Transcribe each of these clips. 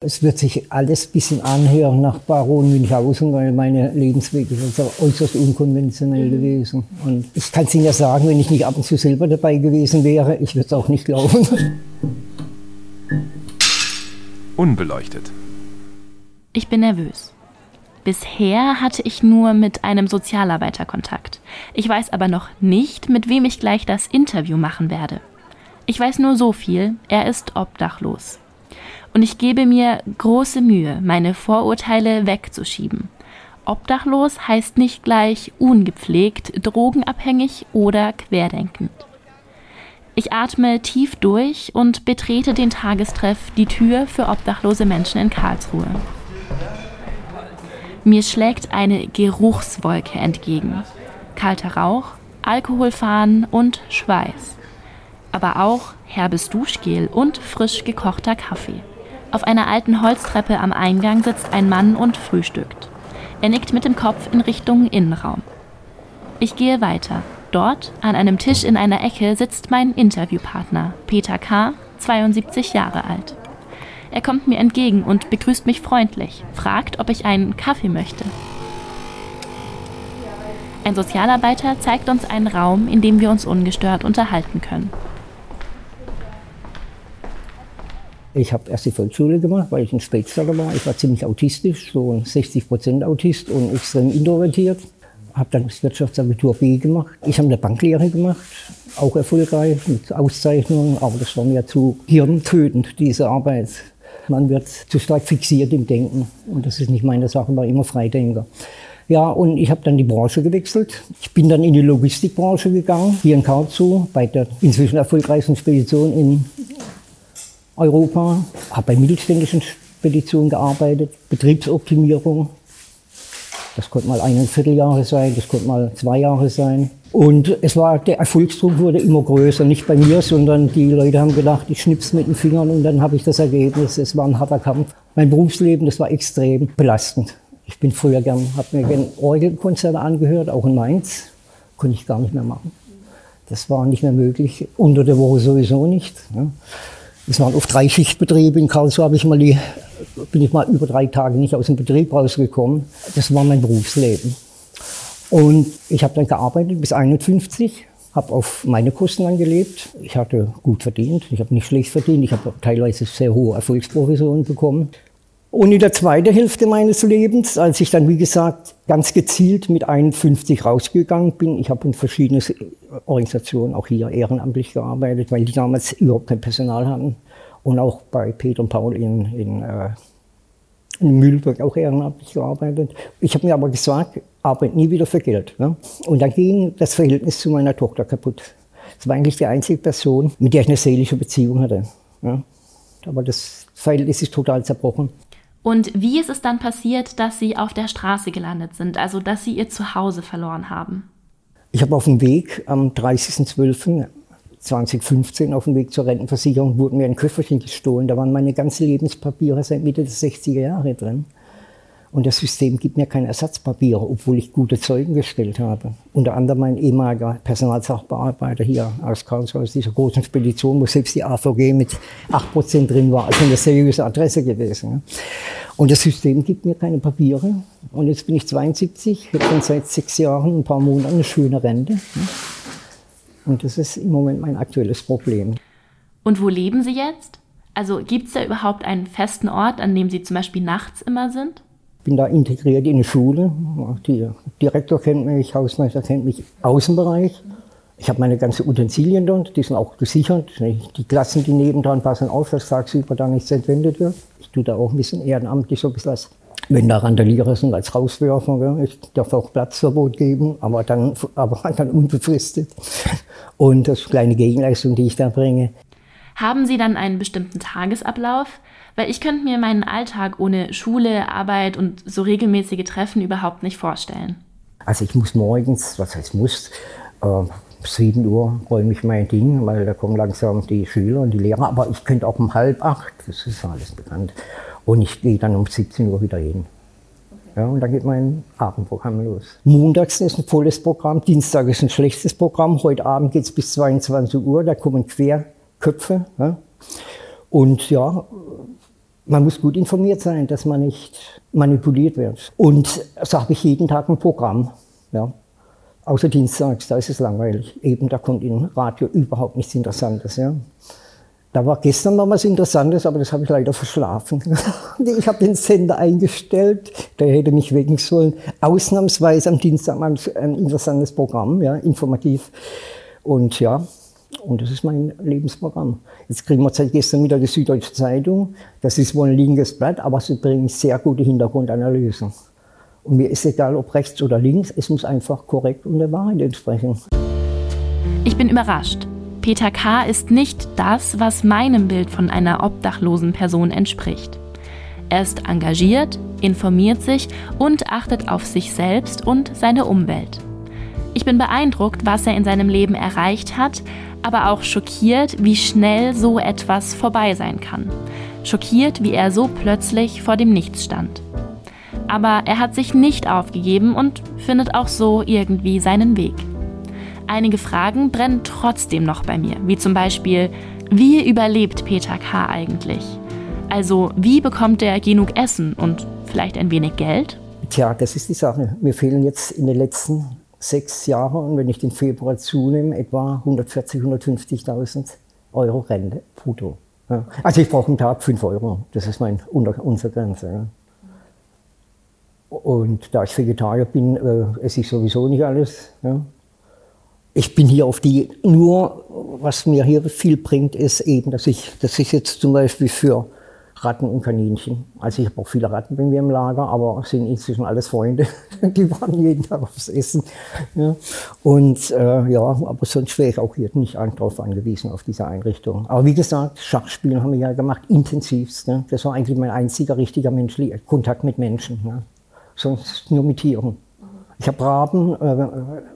Es wird sich alles ein bisschen anhören nach Baron Münchhausen, weil meine Lebensweg ist also äußerst unkonventionell gewesen. Und ich kann es Ihnen ja sagen, wenn ich nicht ab und zu selber dabei gewesen wäre, ich würde es auch nicht glauben. Unbeleuchtet. Ich bin nervös. Bisher hatte ich nur mit einem Sozialarbeiter Kontakt. Ich weiß aber noch nicht, mit wem ich gleich das Interview machen werde. Ich weiß nur so viel, er ist obdachlos. Und ich gebe mir große Mühe, meine Vorurteile wegzuschieben. Obdachlos heißt nicht gleich ungepflegt, drogenabhängig oder querdenkend. Ich atme tief durch und betrete den Tagestreff die Tür für obdachlose Menschen in Karlsruhe. Mir schlägt eine Geruchswolke entgegen. Kalter Rauch, Alkoholfahnen und Schweiß. Aber auch herbes Duschgel und frisch gekochter Kaffee. Auf einer alten Holztreppe am Eingang sitzt ein Mann und frühstückt. Er nickt mit dem Kopf in Richtung Innenraum. Ich gehe weiter. Dort, an einem Tisch in einer Ecke, sitzt mein Interviewpartner, Peter K., 72 Jahre alt. Er kommt mir entgegen und begrüßt mich freundlich, fragt, ob ich einen Kaffee möchte. Ein Sozialarbeiter zeigt uns einen Raum, in dem wir uns ungestört unterhalten können. Ich habe erst die Volksschule gemacht, weil ich ein Spätstarter war. Ich war ziemlich autistisch, so 60 Prozent Autist und extrem introvertiert. Habe dann das Wirtschaftsabitur B gemacht. Ich habe eine Banklehre gemacht, auch erfolgreich mit Auszeichnungen, aber das war mir zu hirntötend, diese Arbeit. Man wird zu stark fixiert im Denken und das ist nicht meine Sache, war immer Freidenker. Ja, und ich habe dann die Branche gewechselt. Ich bin dann in die Logistikbranche gegangen, hier in Karlsruhe, bei der inzwischen erfolgreichsten Spedition in Europa, habe bei mittelständischen Speditionen gearbeitet, Betriebsoptimierung. Das konnte mal ein Vierteljahre sein, das konnte mal zwei Jahre sein. Und es war, der Erfolgsdruck wurde immer größer, nicht bei mir, sondern die Leute haben gedacht, ich schnips mit den Fingern und dann habe ich das Ergebnis. Es war ein harter Kampf. Mein Berufsleben, das war extrem belastend. Ich bin früher gern, habe mir gerne Orgelkonzerte angehört, auch in Mainz. Konnte ich gar nicht mehr machen. Das war nicht mehr möglich, unter der Woche sowieso nicht. Ne? Es waren oft drei Schichtbetriebe. In Karlsruhe habe ich mal die, bin ich mal über drei Tage nicht aus dem Betrieb rausgekommen. Das war mein Berufsleben. Und ich habe dann gearbeitet bis 51, habe auf meine Kosten angelebt. Ich hatte gut verdient, ich habe nicht schlecht verdient, ich habe teilweise sehr hohe Erfolgsprovisionen bekommen. Und in der zweiten Hälfte meines Lebens, als ich dann, wie gesagt, ganz gezielt mit 51 rausgegangen bin, ich habe in verschiedenen Organisationen, auch hier ehrenamtlich gearbeitet, weil die damals überhaupt kein Personal hatten. Und auch bei Peter und Paul in, in, äh, in Mühlberg auch ehrenamtlich gearbeitet. Ich habe mir aber gesagt, arbeite nie wieder für Geld. Ne? Und dann ging das Verhältnis zu meiner Tochter kaputt. Das war eigentlich die einzige Person, mit der ich eine seelische Beziehung hatte. Ne? Aber das Verhältnis ist total zerbrochen. Und wie ist es dann passiert, dass Sie auf der Straße gelandet sind, also dass Sie Ihr Zuhause verloren haben? Ich habe auf dem Weg am 30.12.2015 auf dem Weg zur Rentenversicherung wurden mir ein Köfferchen gestohlen. Da waren meine ganzen Lebenspapiere seit Mitte der 60er Jahre drin. Und das System gibt mir keine Ersatzpapiere, obwohl ich gute Zeugen gestellt habe. Unter anderem mein ehemaliger Personalsachbearbeiter hier aus Karlsruhe, aus dieser großen Spedition, wo selbst die AVG mit 8% drin war, also eine seriöse Adresse gewesen. Und das System gibt mir keine Papiere. Und jetzt bin ich 72, habe schon seit sechs Jahren, ein paar Monaten eine schöne Rente. Und das ist im Moment mein aktuelles Problem. Und wo leben Sie jetzt? Also gibt es da überhaupt einen festen Ort, an dem Sie zum Beispiel nachts immer sind? Bin da integriert in die Schule. Der Direktor kennt mich, Hausmeister kennt mich, Außenbereich. Ich habe meine ganzen Utensilien dort, die sind auch gesichert. Die Klassen, die nebendran passen auf, dass tagsüber da nichts entwendet wird. Ich tue da auch ein bisschen ehrenamtlich so ein bisschen was. Wenn da Randalierer sind als Rauswerfer, ich darf auch Platzverbot geben, aber dann, aber dann unbefristet. Und das ist eine kleine Gegenleistung, die ich da bringe. Haben Sie dann einen bestimmten Tagesablauf? Weil ich könnte mir meinen Alltag ohne Schule, Arbeit und so regelmäßige Treffen überhaupt nicht vorstellen. Also ich muss morgens, was heißt muss, äh, 7 Uhr räume ich mein Ding, weil da kommen langsam die Schüler und die Lehrer. Aber ich könnte auch um halb acht, das ist alles bekannt. Und ich gehe dann um 17 Uhr wieder hin. Ja, und dann geht mein Abendprogramm los. Montags ist ein volles Programm, Dienstag ist ein schlechtes Programm. Heute Abend geht es bis 22 Uhr, da kommen Querköpfe. Ja. Und ja, man muss gut informiert sein, dass man nicht manipuliert wird. Und so habe ich jeden Tag ein Programm. Ja. Außer Dienstags, da ist es langweilig. Eben, da kommt in Radio überhaupt nichts Interessantes. Ja. Da war gestern noch was Interessantes, aber das habe ich leider verschlafen. ich habe den Sender eingestellt, der hätte mich wecken sollen. Ausnahmsweise am Dienstag mal ein interessantes Programm, ja, informativ. Und ja, und das ist mein Lebensprogramm. Jetzt kriegen wir seit gestern wieder die Süddeutsche Zeitung. Das ist wohl ein linkes Blatt, aber sie bringen sehr gute Hintergrundanalysen. Und mir ist egal, ob rechts oder links, es muss einfach korrekt und der Wahrheit entsprechen. Ich bin überrascht. Peter K. ist nicht das, was meinem Bild von einer obdachlosen Person entspricht. Er ist engagiert, informiert sich und achtet auf sich selbst und seine Umwelt. Ich bin beeindruckt, was er in seinem Leben erreicht hat, aber auch schockiert, wie schnell so etwas vorbei sein kann. Schockiert, wie er so plötzlich vor dem Nichts stand. Aber er hat sich nicht aufgegeben und findet auch so irgendwie seinen Weg. Einige Fragen brennen trotzdem noch bei mir, wie zum Beispiel, wie überlebt Peter K. eigentlich? Also, wie bekommt er genug Essen und vielleicht ein wenig Geld? Tja, das ist die Sache. Mir fehlen jetzt in den letzten sechs Jahre und wenn ich den Februar zunehme, etwa 140.000, 150.000 Euro Rente brutto. Ja. Also ich brauche einen Tag 5 Euro, das ist mein unter, unsere Grenze. Ja. Und da ich Vegetarier bin, äh, esse ich sowieso nicht alles. Ja. Ich bin hier auf die, nur was mir hier viel bringt, ist eben, dass ich, dass ich jetzt zum Beispiel für Ratten und Kaninchen. Also ich habe auch viele Ratten bei mir im Lager, aber sind inzwischen alles Freunde. Die waren jeden Tag aufs Essen. Ja. Und äh, ja, aber sonst wäre ich auch hier nicht darauf angewiesen, auf diese Einrichtung. Aber wie gesagt, Schachspielen haben wir ja gemacht, intensivst. Ne? Das war eigentlich mein einziger richtiger menschlicher Kontakt mit Menschen. Ne? Sonst nur mit Tieren. Ich habe Raben, äh,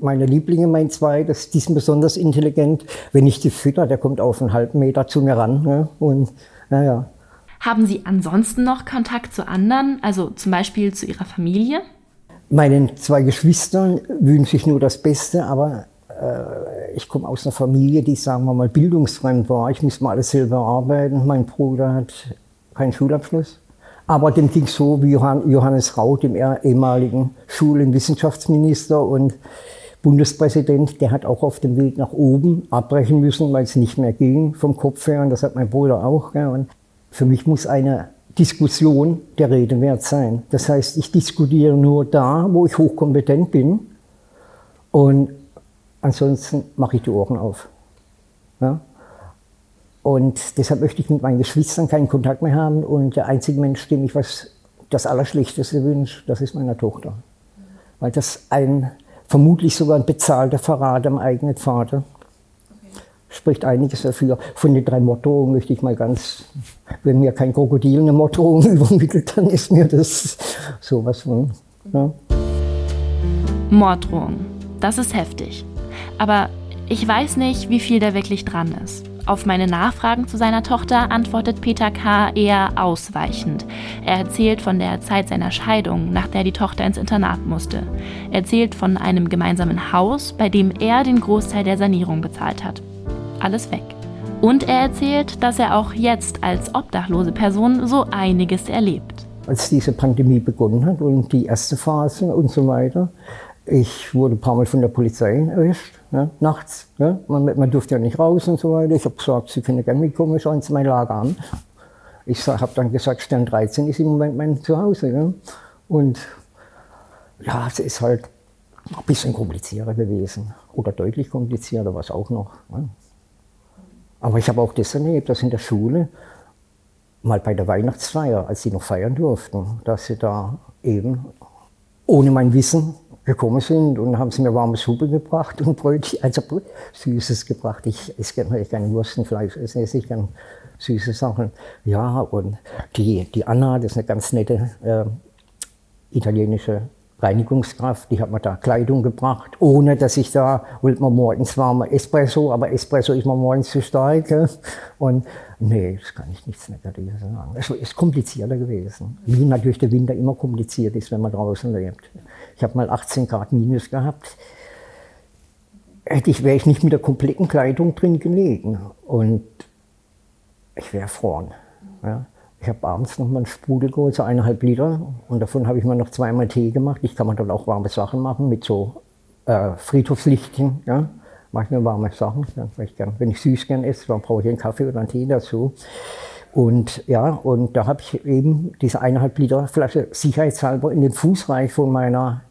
meine Lieblinge, mein zwei, das, die sind besonders intelligent. Wenn ich die fütter, der kommt auf einen halben Meter zu mir ran. Ne? Und naja, haben Sie ansonsten noch Kontakt zu anderen, also zum Beispiel zu Ihrer Familie? Meinen zwei Geschwistern wünsche ich nur das Beste, aber äh, ich komme aus einer Familie, die, sagen wir mal, bildungsfremd war. Ich muss mal alles selber arbeiten. Mein Bruder hat keinen Schulabschluss. Aber dem ging so wie Johannes Rau, dem ehemaligen Schul- und Wissenschaftsminister und Bundespräsident, der hat auch auf dem Weg nach oben abbrechen müssen, weil es nicht mehr ging vom Kopf her. Und das hat mein Bruder auch. Und für mich muss eine Diskussion der Rede wert sein. Das heißt, ich diskutiere nur da, wo ich hochkompetent bin und ansonsten mache ich die Ohren auf. Ja? Und deshalb möchte ich mit meinen Geschwistern keinen Kontakt mehr haben und der einzige Mensch, dem ich was das Allerschlechteste wünsche, das ist meine Tochter. Weil das ein, vermutlich sogar ein bezahlter Verrat am eigenen Vater spricht einiges dafür. Von den drei Morddrohungen möchte ich mal ganz, wenn mir kein Krokodil eine Morddrohung übermittelt, dann ist mir das sowas von. Ja. Morddrohung, das ist heftig. Aber ich weiß nicht, wie viel da wirklich dran ist. Auf meine Nachfragen zu seiner Tochter antwortet Peter K. eher ausweichend. Er erzählt von der Zeit seiner Scheidung, nach der die Tochter ins Internat musste. Er erzählt von einem gemeinsamen Haus, bei dem er den Großteil der Sanierung bezahlt hat alles weg. Und er erzählt, dass er auch jetzt als obdachlose Person so einiges erlebt. Als diese Pandemie begonnen hat und die erste Phase und so weiter, ich wurde ein paar Mal von der Polizei erwischt, ne, nachts. Ne, man, man, durfte ja nicht raus und so weiter. Ich habe gesagt, Sie können gerne mitkommen, schauen Sie mein Lager an. Ich habe dann gesagt, Stern 13 ist im Moment mein Zuhause. Ne? Und ja, es ist halt ein bisschen komplizierter gewesen. Oder deutlich komplizierter, was auch noch. Ne? Aber ich habe auch das erlebt, dass in der Schule, mal bei der Weihnachtsfeier, als sie noch feiern durften, dass sie da eben ohne mein Wissen gekommen sind und haben sie mir warme Suppe gebracht und Brötchen, also Süßes gebracht. Ich esse gerne kein Wurstenfleisch, ich esse ich gerne süße Sachen. Ja, und die, die Anna, das ist eine ganz nette äh, italienische Reinigungskraft, die hat mir da Kleidung gebracht, ohne dass ich da, wollte man morgens warmer Espresso, aber Espresso ist mir morgens zu stark. Und nee, das kann ich nichts Negatives sagen. Es ist komplizierter gewesen. Wie natürlich der Winter immer kompliziert ist, wenn man draußen lebt. Ich habe mal 18 Grad Minus gehabt. Ich, wäre ich nicht mit der kompletten Kleidung drin gelegen. Und ich wäre erfroren. Ja. Ich habe abends noch mal einen Sprudel geholt, so eineinhalb Liter. Und davon habe ich mir noch zweimal Tee gemacht. Ich kann mir dann auch warme Sachen machen mit so äh, Friedhofslichtchen. Ja? Mache ich mir warme Sachen. Ja, ich gern, wenn ich süß gern esse, dann brauche ich einen Kaffee oder einen Tee dazu. Und ja, und da habe ich eben diese eineinhalb Liter Flasche sicherheitshalber in den Fußreich von meiner,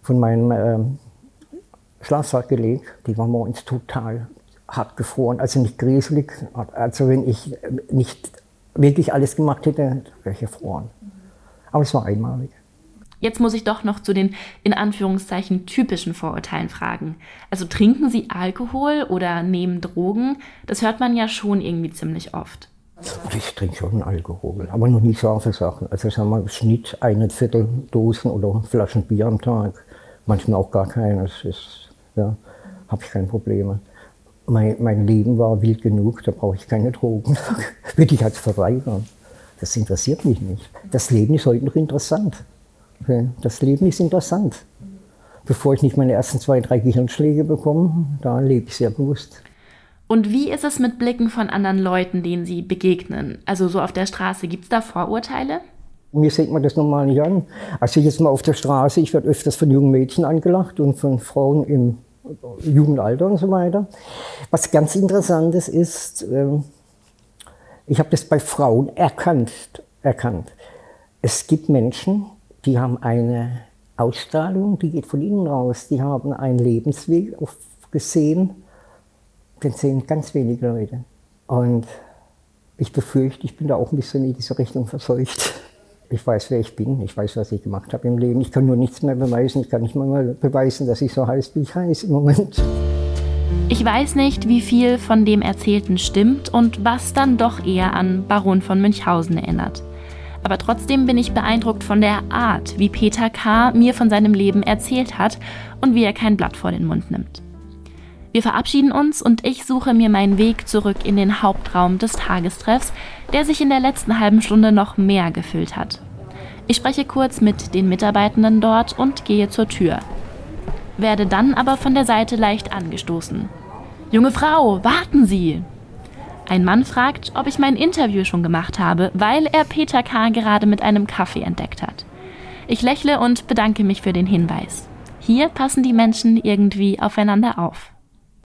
von meinem ähm, Schlafsack gelegt. Die war morgens total hart gefroren, also nicht gräselig. Also wenn ich nicht wirklich alles gemacht hätte, wäre ich gefroren. Aber es war einmalig. Jetzt muss ich doch noch zu den in Anführungszeichen typischen Vorurteilen fragen. Also trinken Sie Alkohol oder nehmen Drogen? Das hört man ja schon irgendwie ziemlich oft. Ich trinke schon Alkohol, aber noch nie scharfe Sachen. Also sagen wir Schnitt eine Viertel Dosen oder Flaschen Bier am Tag. Manchmal auch gar keines. Ist, ja, habe ich keine Probleme. Mein, mein Leben war wild genug, da brauche ich keine Drogen. Würde ich als verweigern. Das interessiert mich nicht. Das Leben ist heute noch interessant. Das Leben ist interessant. Bevor ich nicht meine ersten zwei, drei Gehirnschläge bekomme, da lebe ich sehr bewusst. Und wie ist es mit Blicken von anderen Leuten, denen Sie begegnen? Also so auf der Straße, gibt es da Vorurteile? Mir sieht man das normal nicht an. Also jetzt mal auf der Straße, ich werde öfters von jungen Mädchen angelacht und von Frauen im Jugendalter und so weiter. Was ganz Interessantes ist, ähm, ich habe das bei Frauen erkannt, erkannt. Es gibt Menschen, die haben eine Ausstrahlung, die geht von innen raus. Die haben einen Lebensweg gesehen, den sehen ganz wenige Leute. Und ich befürchte, ich bin da auch ein bisschen in diese Richtung verseucht. Ich weiß, wer ich bin, ich weiß, was ich gemacht habe im Leben. Ich kann nur nichts mehr beweisen. Ich kann nicht mal beweisen, dass ich so heiß, wie ich heiße im Moment. Ich weiß nicht, wie viel von dem Erzählten stimmt und was dann doch eher an Baron von Münchhausen erinnert. Aber trotzdem bin ich beeindruckt von der Art, wie Peter K. mir von seinem Leben erzählt hat und wie er kein Blatt vor den Mund nimmt. Wir verabschieden uns und ich suche mir meinen Weg zurück in den Hauptraum des Tagestreffs, der sich in der letzten halben Stunde noch mehr gefüllt hat. Ich spreche kurz mit den Mitarbeitenden dort und gehe zur Tür. Werde dann aber von der Seite leicht angestoßen. Junge Frau, warten Sie! Ein Mann fragt, ob ich mein Interview schon gemacht habe, weil er Peter K. gerade mit einem Kaffee entdeckt hat. Ich lächle und bedanke mich für den Hinweis. Hier passen die Menschen irgendwie aufeinander auf.